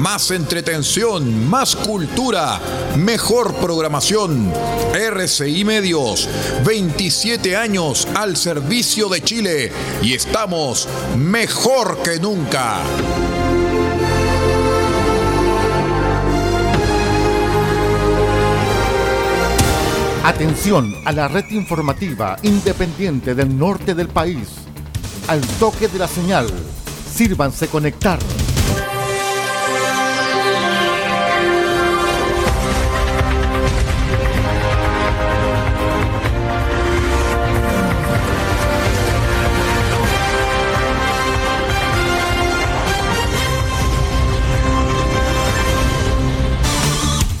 más entretención, más cultura, mejor programación. RCI Medios, 27 años al servicio de Chile y estamos mejor que nunca. Atención a la red informativa independiente del norte del país. Al toque de la señal, sírvanse conectar.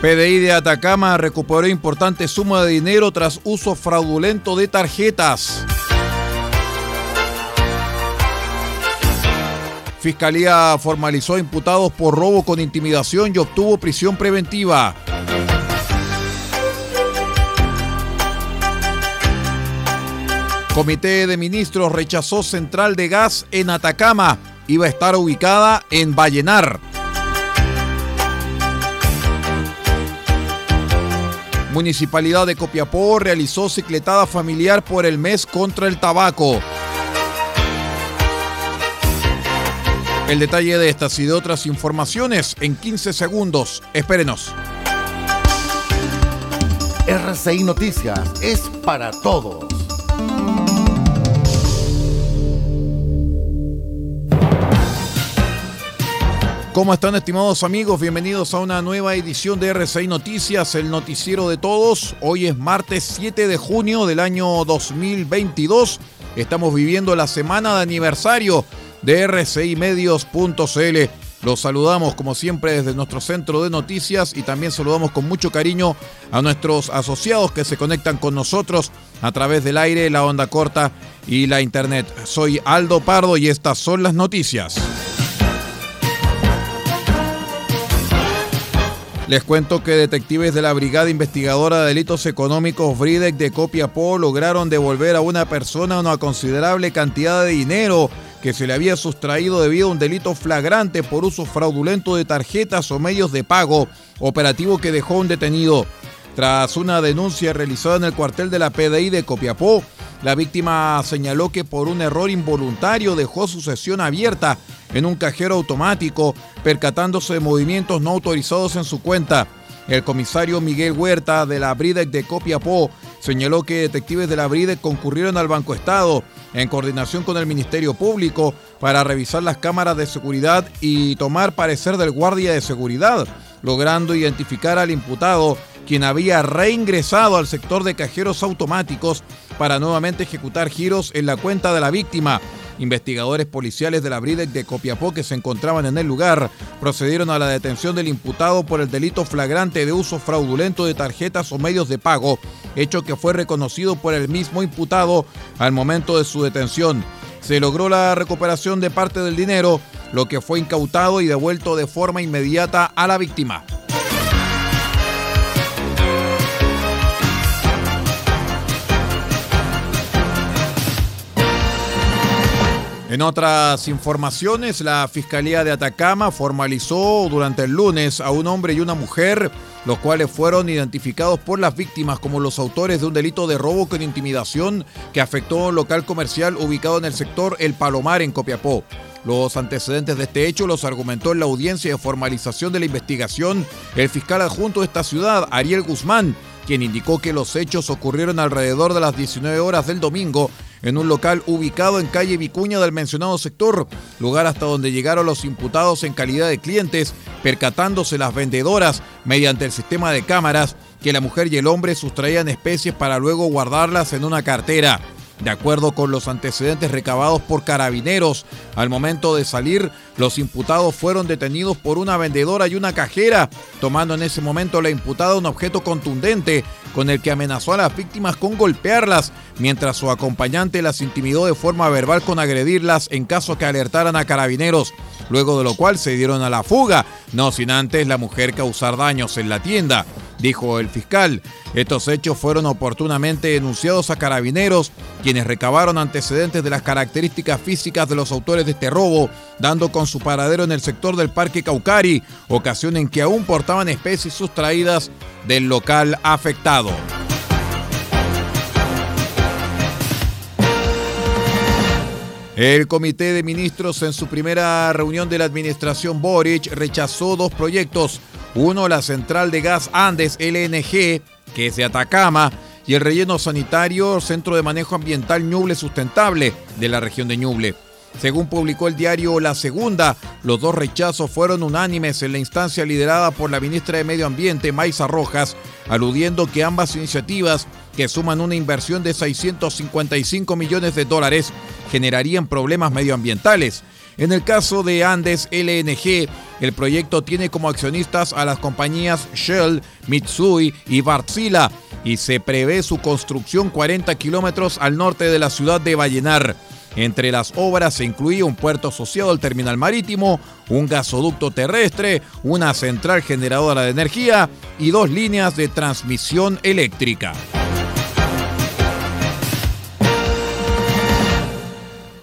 PDI de Atacama recuperó importante suma de dinero tras uso fraudulento de tarjetas. Fiscalía formalizó imputados por robo con intimidación y obtuvo prisión preventiva. Comité de Ministros rechazó central de gas en Atacama. Iba a estar ubicada en Vallenar. Municipalidad de Copiapó realizó cicletada familiar por el mes contra el tabaco. El detalle de estas y de otras informaciones en 15 segundos. Espérenos. RCI Noticias es para todos. ¿Cómo están estimados amigos? Bienvenidos a una nueva edición de RCI Noticias, el noticiero de todos. Hoy es martes 7 de junio del año 2022. Estamos viviendo la semana de aniversario de rcimedios.cl. Los saludamos como siempre desde nuestro centro de noticias y también saludamos con mucho cariño a nuestros asociados que se conectan con nosotros a través del aire, la onda corta y la internet. Soy Aldo Pardo y estas son las noticias. Les cuento que detectives de la Brigada Investigadora de Delitos Económicos BRIDEC de Copiapó lograron devolver a una persona una considerable cantidad de dinero que se le había sustraído debido a un delito flagrante por uso fraudulento de tarjetas o medios de pago, operativo que dejó un detenido. Tras una denuncia realizada en el cuartel de la PDI de Copiapó, la víctima señaló que por un error involuntario dejó su sesión abierta en un cajero automático, percatándose de movimientos no autorizados en su cuenta. El comisario Miguel Huerta de la Bridec de Copiapó señaló que detectives de la Bridec concurrieron al Banco Estado en coordinación con el Ministerio Público para revisar las cámaras de seguridad y tomar parecer del guardia de seguridad, logrando identificar al imputado quien había reingresado al sector de cajeros automáticos para nuevamente ejecutar giros en la cuenta de la víctima. Investigadores policiales de la Bridec de Copiapó que se encontraban en el lugar procedieron a la detención del imputado por el delito flagrante de uso fraudulento de tarjetas o medios de pago, hecho que fue reconocido por el mismo imputado al momento de su detención. Se logró la recuperación de parte del dinero, lo que fue incautado y devuelto de forma inmediata a la víctima. En otras informaciones, la Fiscalía de Atacama formalizó durante el lunes a un hombre y una mujer, los cuales fueron identificados por las víctimas como los autores de un delito de robo con intimidación que afectó a un local comercial ubicado en el sector El Palomar en Copiapó. Los antecedentes de este hecho los argumentó en la audiencia de formalización de la investigación el fiscal adjunto de esta ciudad, Ariel Guzmán, quien indicó que los hechos ocurrieron alrededor de las 19 horas del domingo en un local ubicado en calle Vicuña del mencionado sector, lugar hasta donde llegaron los imputados en calidad de clientes, percatándose las vendedoras mediante el sistema de cámaras que la mujer y el hombre sustraían especies para luego guardarlas en una cartera. De acuerdo con los antecedentes recabados por carabineros, al momento de salir, los imputados fueron detenidos por una vendedora y una cajera, tomando en ese momento la imputada un objeto contundente con el que amenazó a las víctimas con golpearlas, mientras su acompañante las intimidó de forma verbal con agredirlas en caso que alertaran a carabineros, luego de lo cual se dieron a la fuga, no sin antes la mujer causar daños en la tienda dijo el fiscal. Estos hechos fueron oportunamente denunciados a carabineros, quienes recabaron antecedentes de las características físicas de los autores de este robo, dando con su paradero en el sector del Parque Caucari, ocasión en que aún portaban especies sustraídas del local afectado. El Comité de Ministros en su primera reunión de la administración Boric rechazó dos proyectos uno, la central de gas Andes LNG, que es de Atacama, y el relleno sanitario Centro de Manejo Ambiental Ñuble Sustentable de la región de Ñuble. Según publicó el diario La Segunda, los dos rechazos fueron unánimes en la instancia liderada por la ministra de Medio Ambiente, Maisa Rojas, aludiendo que ambas iniciativas, que suman una inversión de 655 millones de dólares, generarían problemas medioambientales. En el caso de Andes LNG, el proyecto tiene como accionistas a las compañías Shell, Mitsui y Wärtsilä y se prevé su construcción 40 kilómetros al norte de la ciudad de Vallenar. Entre las obras se incluye un puerto asociado al terminal marítimo, un gasoducto terrestre, una central generadora de energía y dos líneas de transmisión eléctrica.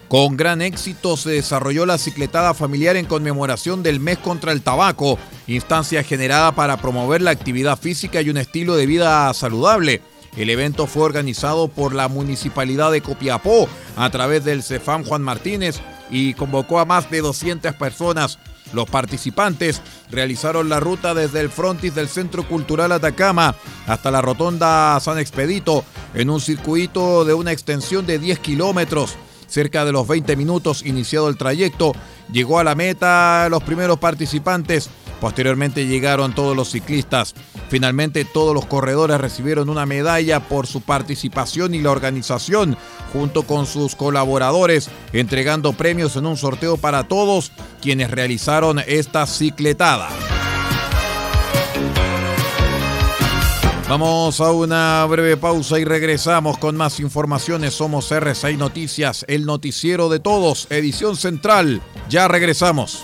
Con gran éxito se desarrolló la cicletada familiar en conmemoración del mes contra el tabaco, instancia generada para promover la actividad física y un estilo de vida saludable. El evento fue organizado por la Municipalidad de Copiapó a través del Cefam Juan Martínez y convocó a más de 200 personas. Los participantes realizaron la ruta desde el frontis del Centro Cultural Atacama hasta la Rotonda San Expedito en un circuito de una extensión de 10 kilómetros. Cerca de los 20 minutos iniciado el trayecto, llegó a la meta los primeros participantes. Posteriormente llegaron todos los ciclistas. Finalmente todos los corredores recibieron una medalla por su participación y la organización, junto con sus colaboradores, entregando premios en un sorteo para todos quienes realizaron esta cicletada. Vamos a una breve pausa y regresamos con más informaciones. Somos R6 Noticias, el noticiero de todos, edición central. Ya regresamos.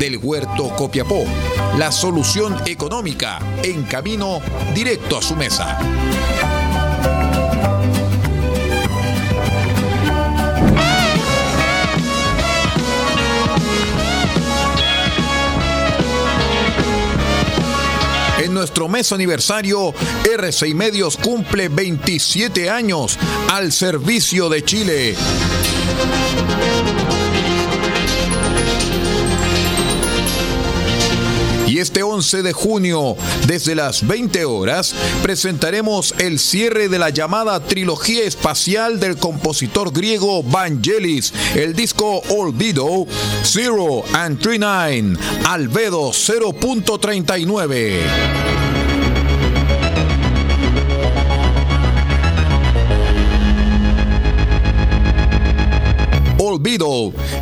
del Huerto Copiapó, la solución económica en camino directo a su mesa. En nuestro mes aniversario, R6 Medios cumple 27 años al servicio de Chile. Este 11 de junio, desde las 20 horas, presentaremos el cierre de la llamada trilogía espacial del compositor griego Vangelis, el disco Olvido, Zero and 39, Albedo 0.39.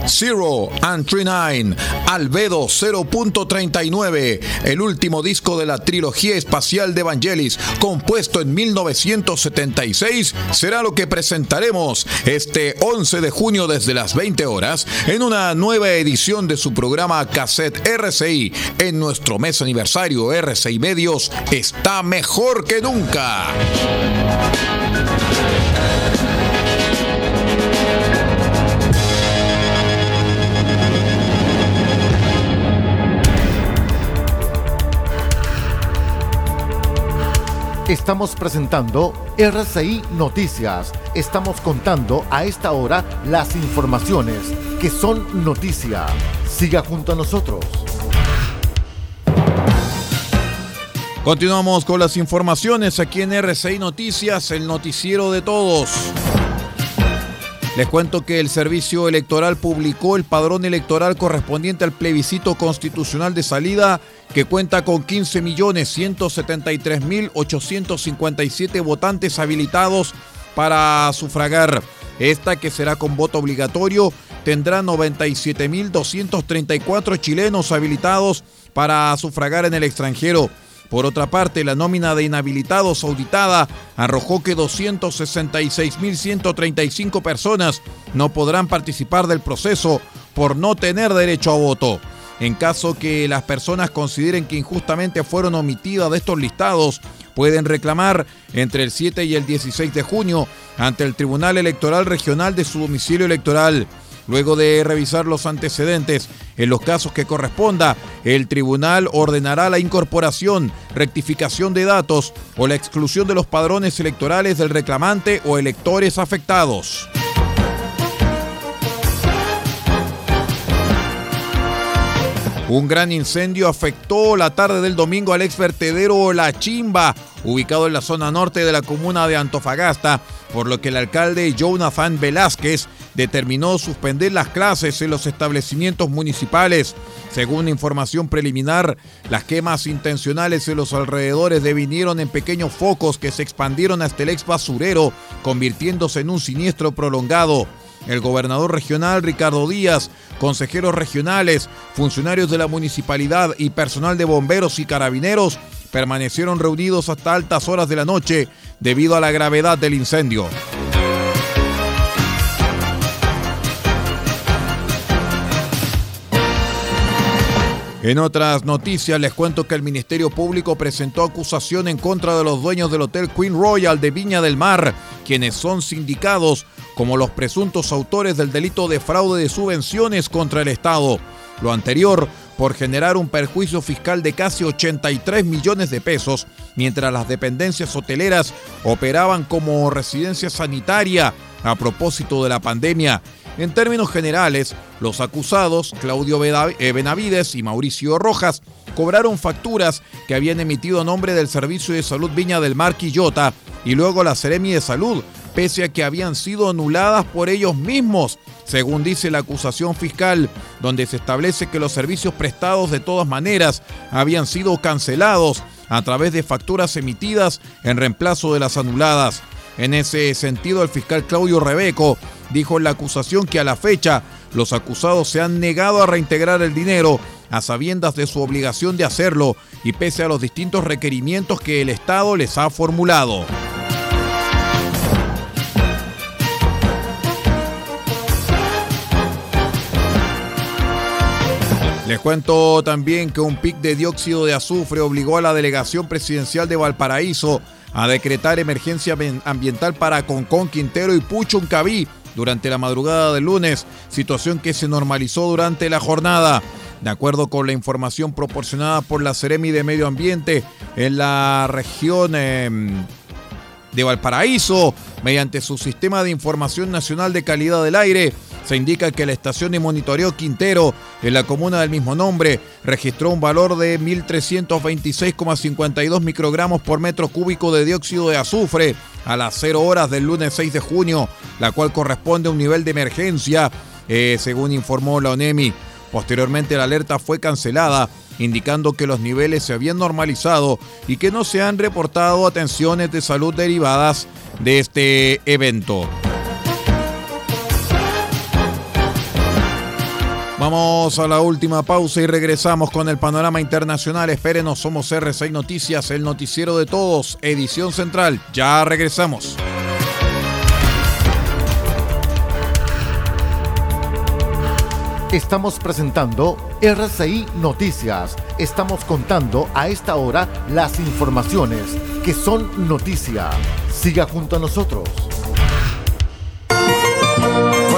Zero and 39, Albedo 0.39, el último disco de la trilogía espacial de Vangelis, compuesto en 1976, será lo que presentaremos este 11 de junio desde las 20 horas en una nueva edición de su programa Cassette RCI. En nuestro mes aniversario RCI Medios está mejor que nunca. Estamos presentando RCI Noticias. Estamos contando a esta hora las informaciones que son noticia. Siga junto a nosotros. Continuamos con las informaciones aquí en RCI Noticias, el noticiero de todos. Les cuento que el Servicio Electoral publicó el padrón electoral correspondiente al plebiscito constitucional de salida que cuenta con 15.173.857 votantes habilitados para sufragar. Esta, que será con voto obligatorio, tendrá 97.234 chilenos habilitados para sufragar en el extranjero. Por otra parte, la nómina de inhabilitados auditada arrojó que 266.135 personas no podrán participar del proceso por no tener derecho a voto. En caso que las personas consideren que injustamente fueron omitidas de estos listados, pueden reclamar entre el 7 y el 16 de junio ante el Tribunal Electoral Regional de su domicilio electoral. Luego de revisar los antecedentes, en los casos que corresponda, el tribunal ordenará la incorporación, rectificación de datos o la exclusión de los padrones electorales del reclamante o electores afectados. Un gran incendio afectó la tarde del domingo al ex vertedero La Chimba, ubicado en la zona norte de la comuna de Antofagasta, por lo que el alcalde Jonathan Velázquez determinó suspender las clases en los establecimientos municipales. Según información preliminar, las quemas intencionales en los alrededores devinieron en pequeños focos que se expandieron hasta el ex basurero, convirtiéndose en un siniestro prolongado. El gobernador regional Ricardo Díaz, consejeros regionales, funcionarios de la municipalidad y personal de bomberos y carabineros permanecieron reunidos hasta altas horas de la noche debido a la gravedad del incendio. En otras noticias les cuento que el Ministerio Público presentó acusación en contra de los dueños del Hotel Queen Royal de Viña del Mar, quienes son sindicados como los presuntos autores del delito de fraude de subvenciones contra el Estado. Lo anterior por generar un perjuicio fiscal de casi 83 millones de pesos, mientras las dependencias hoteleras operaban como residencia sanitaria a propósito de la pandemia en términos generales, los acusados, Claudio eh, Benavides y Mauricio Rojas, cobraron facturas que habían emitido a nombre del Servicio de Salud Viña del Mar Quillota y luego la Seremi de Salud, pese a que habían sido anuladas por ellos mismos, según dice la acusación fiscal, donde se establece que los servicios prestados de todas maneras habían sido cancelados a través de facturas emitidas en reemplazo de las anuladas. En ese sentido, el fiscal Claudio Rebeco dijo en la acusación que a la fecha los acusados se han negado a reintegrar el dinero a sabiendas de su obligación de hacerlo y pese a los distintos requerimientos que el Estado les ha formulado. Les cuento también que un pic de dióxido de azufre obligó a la delegación presidencial de Valparaíso a decretar emergencia ambiental para Concón, Quintero y Puchuncaví durante la madrugada del lunes, situación que se normalizó durante la jornada. De acuerdo con la información proporcionada por la Ceremi de Medio Ambiente en la región em, de Valparaíso, mediante su sistema de información nacional de calidad del aire, se indica que la estación de monitoreo Quintero, en la comuna del mismo nombre, registró un valor de 1.326,52 microgramos por metro cúbico de dióxido de azufre a las 0 horas del lunes 6 de junio, la cual corresponde a un nivel de emergencia, eh, según informó la ONEMI. Posteriormente la alerta fue cancelada, indicando que los niveles se habían normalizado y que no se han reportado atenciones de salud derivadas de este evento. Vamos a la última pausa y regresamos con el panorama internacional. Espérenos, somos R6 Noticias, el noticiero de todos, edición central. Ya regresamos. Estamos presentando RCI Noticias. Estamos contando a esta hora las informaciones que son noticia. Siga junto a nosotros.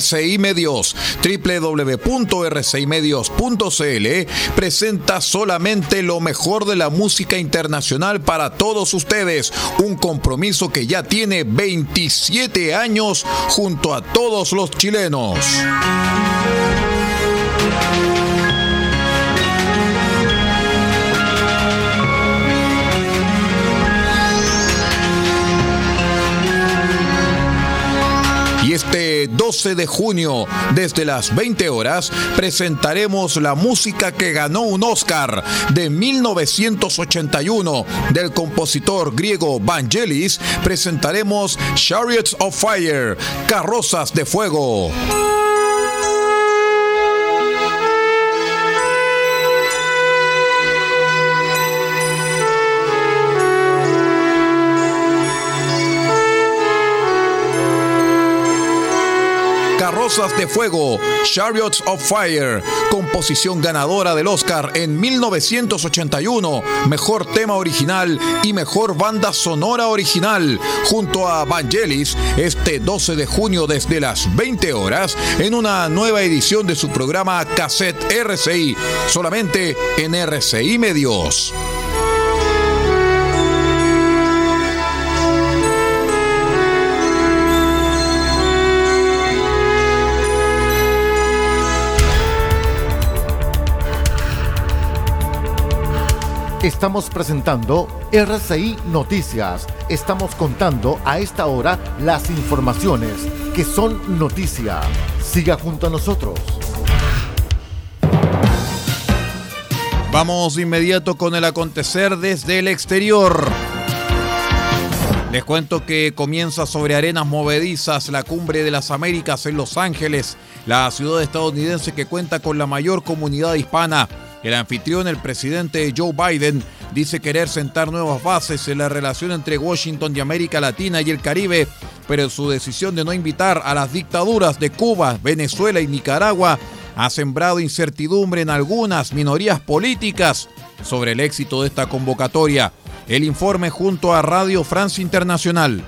RCI Medios, www.rcimedios.cl, presenta solamente lo mejor de la música internacional para todos ustedes. Un compromiso que ya tiene 27 años junto a todos los chilenos. 12 de junio, desde las 20 horas, presentaremos la música que ganó un Oscar de 1981 del compositor griego Vangelis. Presentaremos Chariots of Fire, Carrozas de Fuego. De Fuego, Chariots of Fire, composición ganadora del Oscar en 1981, mejor tema original y mejor banda sonora original, junto a Vangelis, este 12 de junio desde las 20 horas, en una nueva edición de su programa Cassette RCI, solamente en RCI Medios. Estamos presentando RCI Noticias. Estamos contando a esta hora las informaciones que son noticia. Siga junto a nosotros. Vamos inmediato con el acontecer desde el exterior. Les cuento que comienza sobre arenas movedizas la cumbre de las Américas en Los Ángeles, la ciudad estadounidense que cuenta con la mayor comunidad hispana El anfitrión, el presidente Joe Biden, dice querer sentar nuevas bases en la relación entre Washington y América Latina y el Caribe, pero su decisión de no invitar a las dictaduras de Cuba, Venezuela y Nicaragua ha sembrado incertidumbre en algunas minorías políticas sobre el éxito de esta convocatoria. El informe junto a Radio France Internacional.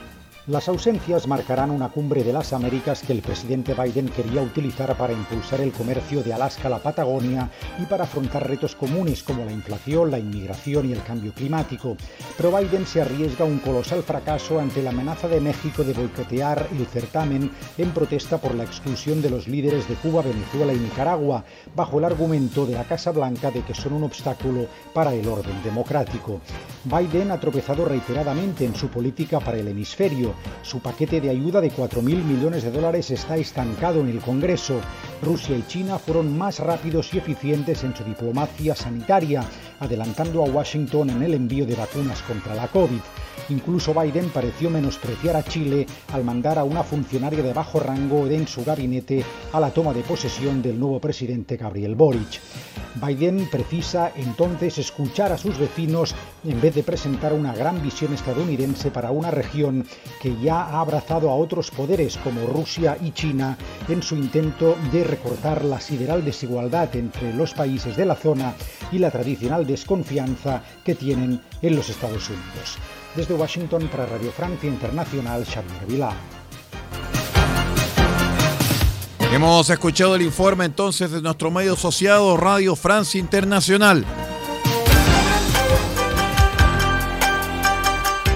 Las ausencias marcarán una cumbre de las Américas que el presidente Biden quería utilizar para impulsar el comercio de Alaska a la Patagonia y para afrontar retos comunes como la inflación, la inmigración y el cambio climático. Pero Biden se arriesga un colosal fracaso ante la amenaza de México de boicotear el certamen en protesta por la exclusión de los líderes de Cuba, Venezuela y Nicaragua, bajo el argumento de la Casa Blanca de que son un obstáculo para el orden democrático. Biden ha tropezado reiteradamente en su política para el hemisferio su paquete de ayuda de 4.000 millones de dólares está estancado en el Congreso. Rusia y China fueron más rápidos y eficientes en su diplomacia sanitaria, adelantando a Washington en el envío de vacunas contra la COVID. Incluso Biden pareció menospreciar a Chile al mandar a una funcionaria de bajo rango en su gabinete a la toma de posesión del nuevo presidente Gabriel Boric. Biden precisa entonces escuchar a sus vecinos en vez de presentar una gran visión estadounidense para una región que ya ha abrazado a otros poderes como Rusia y China en su intento de recortar la sideral desigualdad entre los países de la zona y la tradicional desconfianza que tienen en los Estados Unidos. Desde Washington para Radio Francia Internacional, Xavier Vilá. Hemos escuchado el informe entonces de nuestro medio asociado Radio Francia Internacional.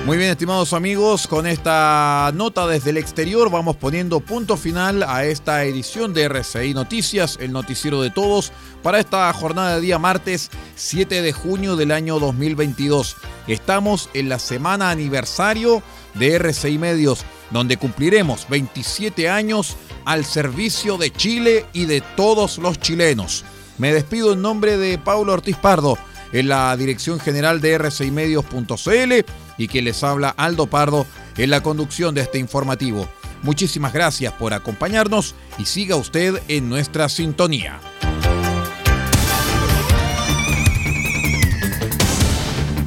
Muy bien, estimados amigos, con esta nota desde el exterior vamos poniendo punto final a esta edición de RCI Noticias, el noticiero de todos, para esta jornada de día martes 7 de junio del año 2022. Estamos en la semana aniversario de RCI Medios, donde cumpliremos 27 años al servicio de Chile y de todos los chilenos. Me despido en nombre de Paulo Ortiz Pardo en la dirección general de rcimedios.cl y quien les habla Aldo Pardo en la conducción de este informativo. Muchísimas gracias por acompañarnos y siga usted en nuestra sintonía.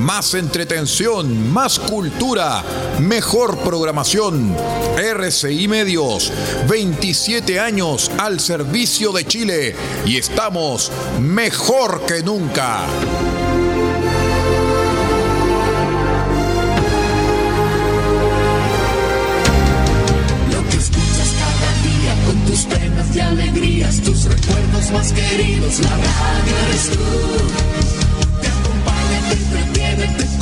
más entretención, más cultura, mejor programación. RCI Medios, 27 años al servicio de Chile y estamos mejor que nunca. penas y alegrías, tus recuerdos más queridos, la radio eres tú.